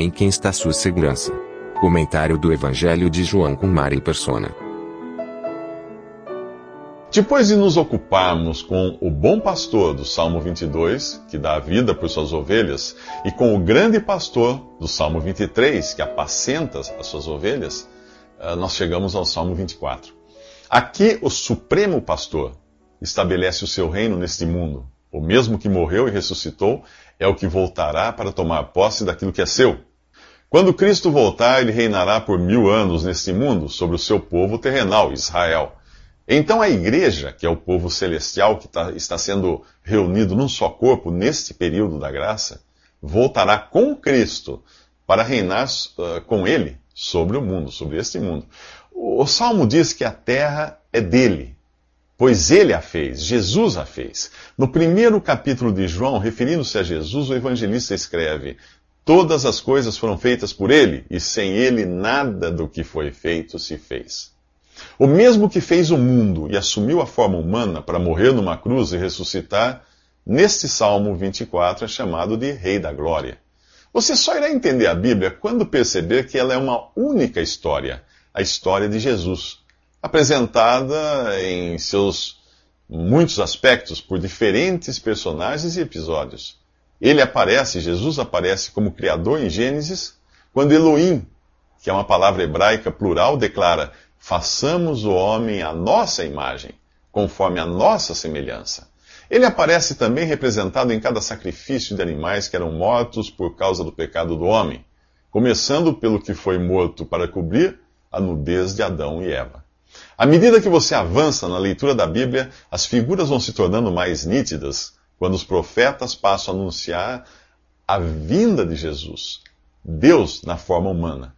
Em quem está sua segurança? Comentário do Evangelho de João com Mari Persona. Depois de nos ocuparmos com o bom pastor do Salmo 22, que dá a vida por suas ovelhas, e com o grande pastor do Salmo 23, que apacenta as suas ovelhas, eh, nós chegamos ao Salmo 24. Aqui, o Supremo Pastor estabelece o seu reino neste mundo. O mesmo que morreu e ressuscitou é o que voltará para tomar posse daquilo que é seu. Quando Cristo voltar, ele reinará por mil anos neste mundo sobre o seu povo terrenal, Israel. Então a igreja, que é o povo celestial que tá, está sendo reunido num só corpo neste período da graça, voltará com Cristo para reinar uh, com ele sobre o mundo, sobre este mundo. O, o Salmo diz que a terra é dele, pois ele a fez, Jesus a fez. No primeiro capítulo de João, referindo-se a Jesus, o evangelista escreve: Todas as coisas foram feitas por ele, e sem ele nada do que foi feito se fez. O mesmo que fez o mundo e assumiu a forma humana para morrer numa cruz e ressuscitar, neste Salmo 24 é chamado de Rei da Glória. Você só irá entender a Bíblia quando perceber que ela é uma única história, a história de Jesus, apresentada em seus muitos aspectos por diferentes personagens e episódios. Ele aparece, Jesus aparece como Criador em Gênesis, quando Elohim, que é uma palavra hebraica plural, declara: façamos o homem à nossa imagem, conforme a nossa semelhança. Ele aparece também representado em cada sacrifício de animais que eram mortos por causa do pecado do homem, começando pelo que foi morto para cobrir a nudez de Adão e Eva. À medida que você avança na leitura da Bíblia, as figuras vão se tornando mais nítidas quando os profetas passam a anunciar a vinda de Jesus, Deus na forma humana.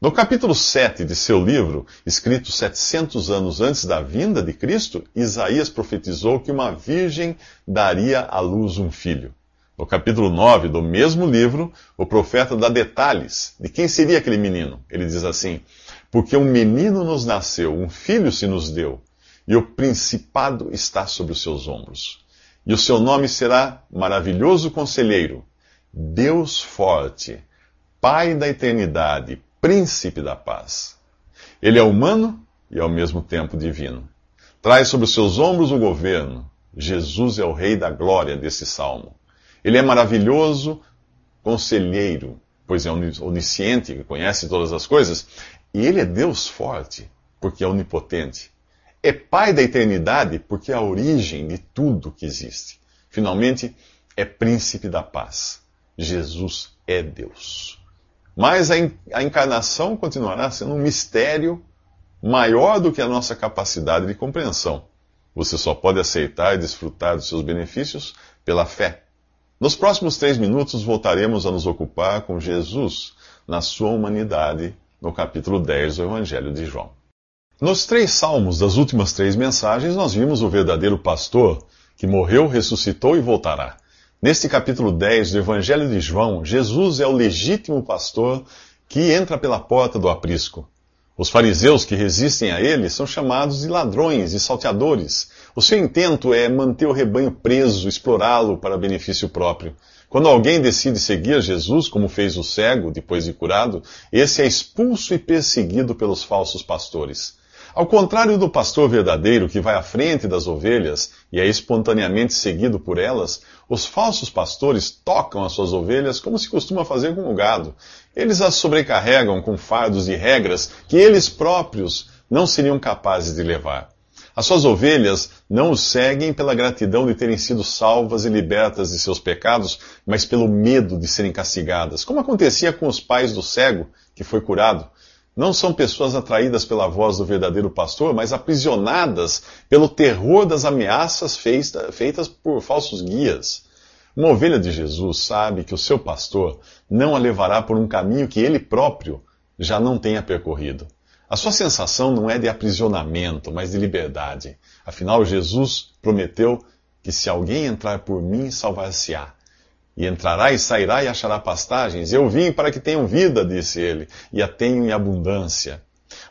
No capítulo 7 de seu livro, escrito 700 anos antes da vinda de Cristo, Isaías profetizou que uma virgem daria à luz um filho. No capítulo 9 do mesmo livro, o profeta dá detalhes de quem seria aquele menino. Ele diz assim: Porque um menino nos nasceu, um filho se nos deu, e o principado está sobre os seus ombros. E o seu nome será Maravilhoso Conselheiro, Deus Forte, Pai da Eternidade, Príncipe da Paz. Ele é humano e ao mesmo tempo divino. Traz sobre os seus ombros o governo. Jesus é o Rei da glória desse salmo. Ele é maravilhoso conselheiro, pois é onisciente, que conhece todas as coisas. E ele é Deus forte, porque é onipotente é Pai da eternidade porque é a origem de tudo que existe. Finalmente, é Príncipe da paz. Jesus é Deus. Mas a, encarnação continuará sendo um mistério maior do que a nossa capacidade de compreensão. Você só pode aceitar e desfrutar dos seus benefícios pela fé. Nos próximos três minutos voltaremos a nos ocupar com Jesus na sua humanidade, no capítulo 10 do Evangelho de João. Nos três salmos das últimas três mensagens, nós vimos o verdadeiro pastor que morreu, ressuscitou e voltará. Neste capítulo 10 do Evangelho de João, Jesus é o legítimo pastor que entra pela porta do aprisco. Os fariseus que resistem a ele são chamados de ladrões e salteadores. O seu intento é manter o rebanho preso, explorá-lo para benefício próprio. Quando alguém decide seguir Jesus, como fez o cego depois de curado, esse é expulso e perseguido pelos falsos pastores. Ao contrário do pastor verdadeiro que vai à frente das ovelhas e é espontaneamente seguido por elas, os falsos pastores tocam as suas ovelhas como se costuma fazer com o gado. Eles as sobrecarregam com fardos de regras que eles próprios não seriam capazes de levar. As suas ovelhas não os seguem pela gratidão de terem sido salvas e libertas de seus pecados, mas pelo medo de serem castigadas, como acontecia com os pais do cego que foi curado. Não são pessoas atraídas pela voz do verdadeiro pastor, mas aprisionadas pelo terror das ameaças feitas por falsos guias. Uma ovelha de Jesus sabe que o seu pastor não a levará por um caminho que ele próprio já não tenha percorrido. A sua sensação não é de aprisionamento, mas de liberdade. Afinal, Jesus prometeu que se alguém entrar por mim, salvar-se-á. E entrará e sairá e achará pastagens. Eu vim para que tenham vida, disse ele, e a tenham em abundância.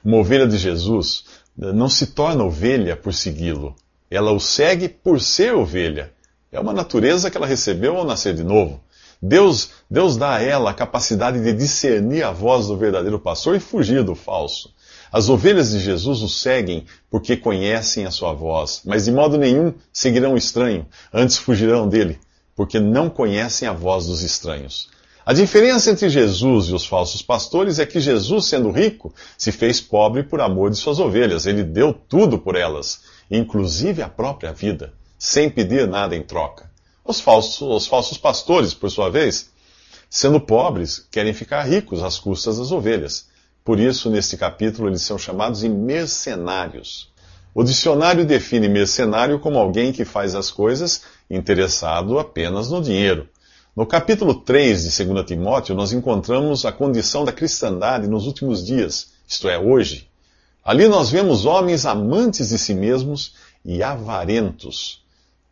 Uma ovelha de Jesus não se torna ovelha por segui-lo. Ela o segue por ser ovelha. É uma natureza que ela recebeu ao nascer de novo. Deus, Deus dá a ela a capacidade de discernir a voz do verdadeiro pastor e fugir do falso. As ovelhas de Jesus o seguem porque conhecem a sua voz, mas de modo nenhum seguirão o estranho, antes fugirão dele porque não conhecem a voz dos estranhos. A diferença entre Jesus e os falsos pastores é que Jesus, sendo rico, se fez pobre por amor de suas ovelhas. Ele deu tudo por elas, inclusive a própria vida, sem pedir nada em troca. Os falsos, os falsos pastores, por sua vez, sendo pobres, querem ficar ricos às custas das ovelhas. Por isso, neste capítulo, eles são chamados de mercenários. O dicionário define mercenário como alguém que faz as coisas interessado apenas no dinheiro. No capítulo 3 de 2 Timóteo, nós encontramos a condição da cristandade nos últimos dias, isto é, hoje. Ali nós vemos homens amantes de si mesmos e avarentos,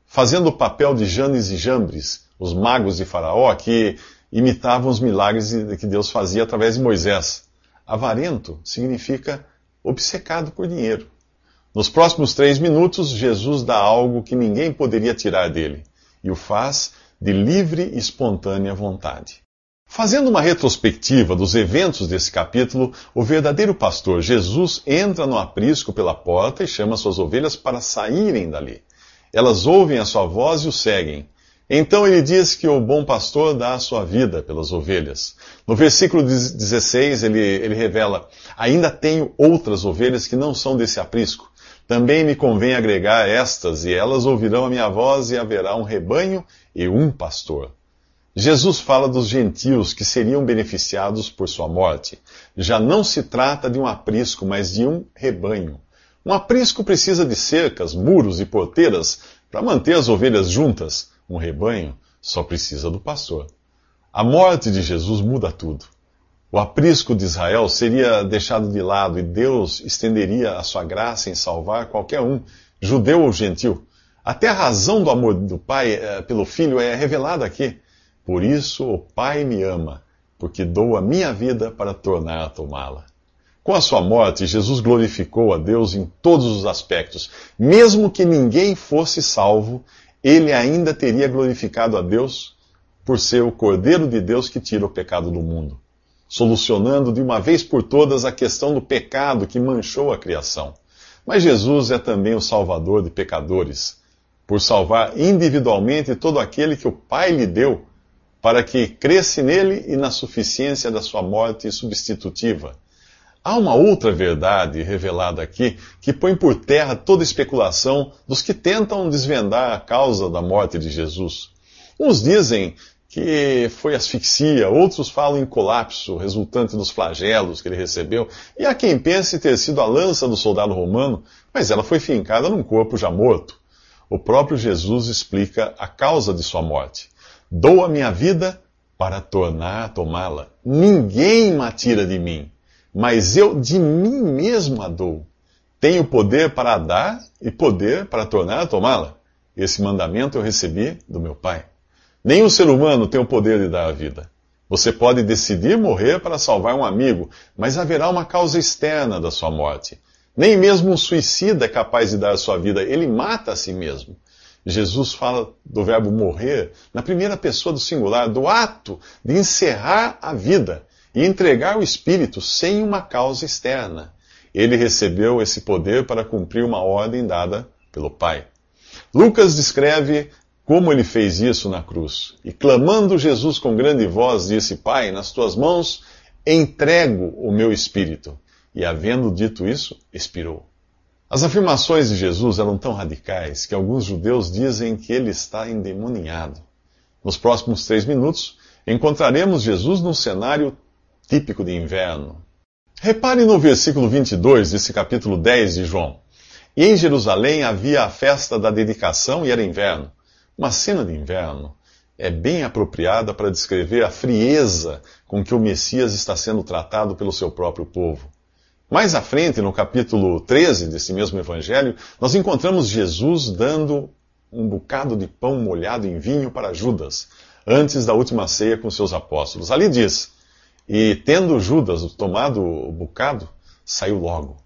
fazendo o papel de Janes e Jambres, os magos de Faraó, que imitavam os milagres que Deus fazia através de Moisés. Avarento significa obcecado por dinheiro. Nos próximos três minutos, Jesus dá algo que ninguém poderia tirar dele, e o faz de livre e espontânea vontade. Fazendo uma retrospectiva dos eventos desse capítulo, o verdadeiro pastor Jesus entra no aprisco pela porta e chama suas ovelhas para saírem dali. Elas ouvem a sua voz e o seguem. Então ele diz que o bom pastor dá a sua vida pelas ovelhas. No versículo 16 ele, ele revela: Ainda tenho outras ovelhas que não são desse aprisco. Também me convém agregar estas, e elas ouvirão a minha voz, e haverá um rebanho e um pastor. Jesus fala dos gentios que seriam beneficiados por sua morte. Já não se trata de um aprisco, mas de um rebanho. Um aprisco precisa de cercas, muros e porteiras para manter as ovelhas juntas. Um rebanho só precisa do pastor. A morte de Jesus muda tudo. O aprisco de Israel seria deixado de lado e Deus estenderia a sua graça em salvar qualquer um, judeu ou gentil. Até a razão do amor do Pai eh, pelo Filho é revelada aqui. Por isso o Pai me ama, porque dou a minha vida para tornar a tomá-la. Com a sua morte, Jesus glorificou a Deus em todos os aspectos. Mesmo que ninguém fosse salvo, ele ainda teria glorificado a Deus por ser o Cordeiro de Deus que tira o pecado do mundo solucionando de uma vez por todas a questão do pecado que manchou a criação. Mas Jesus é também o Salvador de pecadores, por salvar individualmente todo aquele que o Pai lhe deu, para que cresce nele e na suficiência da sua morte substitutiva. Há uma outra verdade revelada aqui que põe por terra toda especulação dos que tentam desvendar a causa da morte de Jesus. Uns dizem que foi asfixia, outros falam em colapso resultante dos flagelos que ele recebeu, e há quem pense ter sido a lança do soldado romano, mas ela foi fincada num corpo já morto. O próprio Jesus explica a causa de sua morte. Dou a minha vida para tornar a tomá-la. Ninguém me tira de mim, mas eu de mim mesmo a dou. Tenho poder para dar e poder para tornar a tomá-la. Esse mandamento eu recebi do meu Pai. Nenhum ser humano tem o poder de dar a vida. Você pode decidir morrer para salvar um amigo, mas haverá uma causa externa da sua morte. Nem mesmo um suicida é capaz de dar a sua vida, ele mata a si mesmo. Jesus fala do verbo morrer na primeira pessoa do singular, do ato de encerrar a vida e entregar o espírito sem uma causa externa. Ele recebeu esse poder para cumprir uma ordem dada pelo Pai. Lucas descreve como ele fez isso na cruz. E clamando Jesus com grande voz, disse: Pai, nas tuas mãos entrego o meu espírito. E havendo dito isso, expirou. As afirmações de Jesus eram tão radicais que alguns judeus dizem que ele está endemoniado. Nos próximos três minutos, encontraremos Jesus num cenário típico de inverno. Repare no versículo 22 desse capítulo 10 de João. E em Jerusalém havia a festa da dedicação e era inverno. Uma cena de inverno é bem apropriada para descrever a frieza com que o Messias está sendo tratado pelo seu próprio povo. Mais à frente, no capítulo 13 desse mesmo evangelho, nós encontramos Jesus dando um bocado de pão molhado em vinho para Judas, antes da última ceia com seus apóstolos. Ali diz: E tendo Judas tomado o bocado, saiu logo,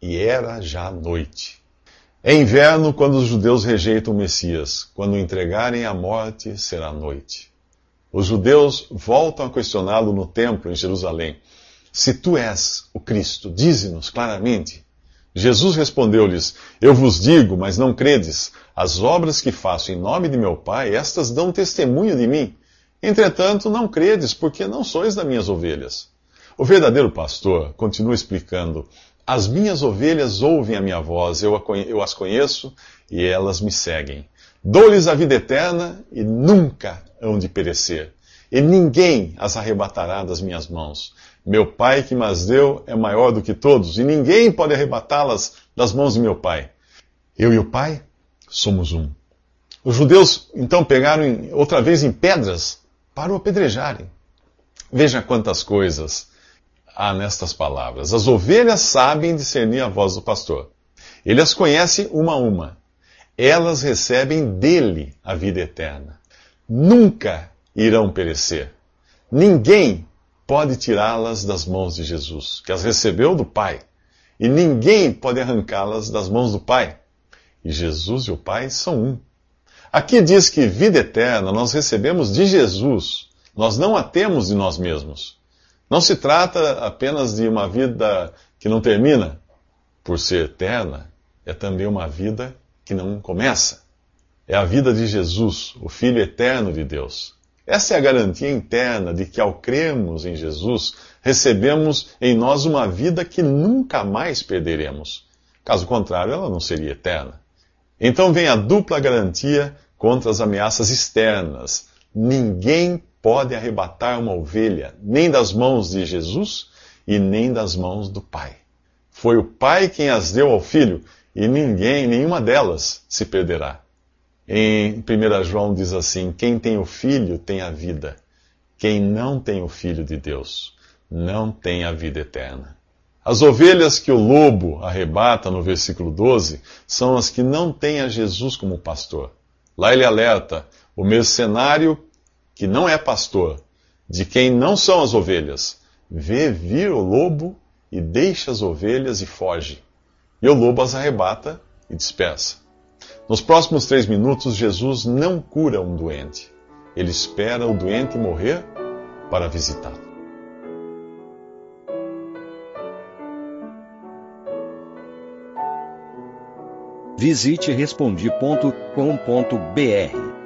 e era já noite. É inverno quando os judeus rejeitam o Messias. Quando o entregarem à morte, será noite. Os judeus voltam a questioná-lo no templo em Jerusalém. Se tu és o Cristo, dize-nos claramente. Jesus respondeu-lhes: Eu vos digo, mas não credes. As obras que faço em nome de meu Pai, estas dão testemunho de mim. Entretanto, não credes, porque não sois das minhas ovelhas. O verdadeiro pastor continua explicando: as minhas ovelhas ouvem a minha voz, eu, as conheço e elas me seguem. Dou-lhes a vida eterna e nunca hão de perecer. E ninguém as arrebatará das minhas mãos. Meu Pai que mas deu é maior do que todos, e ninguém pode arrebatá-las das mãos de meu Pai. Eu e o Pai somos um. Os judeus então pegaram outra vez em pedras para o apedrejarem. Veja quantas coisas há nestas palavras: As ovelhas sabem discernir a voz do pastor. Ele as conhece uma a uma. Elas recebem dele a vida eterna. Nunca irão perecer. Ninguém pode tirá-las das mãos de Jesus, que as recebeu do Pai. E ninguém pode arrancá-las das mãos do Pai. E Jesus e o Pai são um. Aqui diz que vida eterna nós recebemos de Jesus. Nós não a temos de nós mesmos. Não se trata apenas de uma vida que não termina, por ser eterna, é também uma vida que não começa. É a vida de Jesus, o Filho eterno de Deus. Essa é a garantia interna de que, ao crermos em Jesus, recebemos em nós uma vida que nunca mais perderemos. Caso contrário, ela não seria eterna. Então vem a dupla garantia contra as ameaças externas. Ninguém pode arrebatar uma ovelha, nem das mãos de Jesus e nem das mãos do Pai. Foi o Pai quem as deu ao Filho, e ninguém, nenhuma delas, se perderá. Em 1 João diz assim: Quem tem o Filho tem a vida. Quem não tem o Filho de Deus não tem a vida eterna. As ovelhas que o lobo arrebata no versículo 12 são as que não têm a Jesus como pastor. Lá ele alerta: o mercenário que não é pastor, de quem não são as ovelhas, vê vir o lobo e deixa as ovelhas e foge. E o lobo as arrebata e dispersa. Nos próximos três minutos, Jesus não cura um doente. Ele espera o doente morrer para visitá-lo. Visite respondi.com.br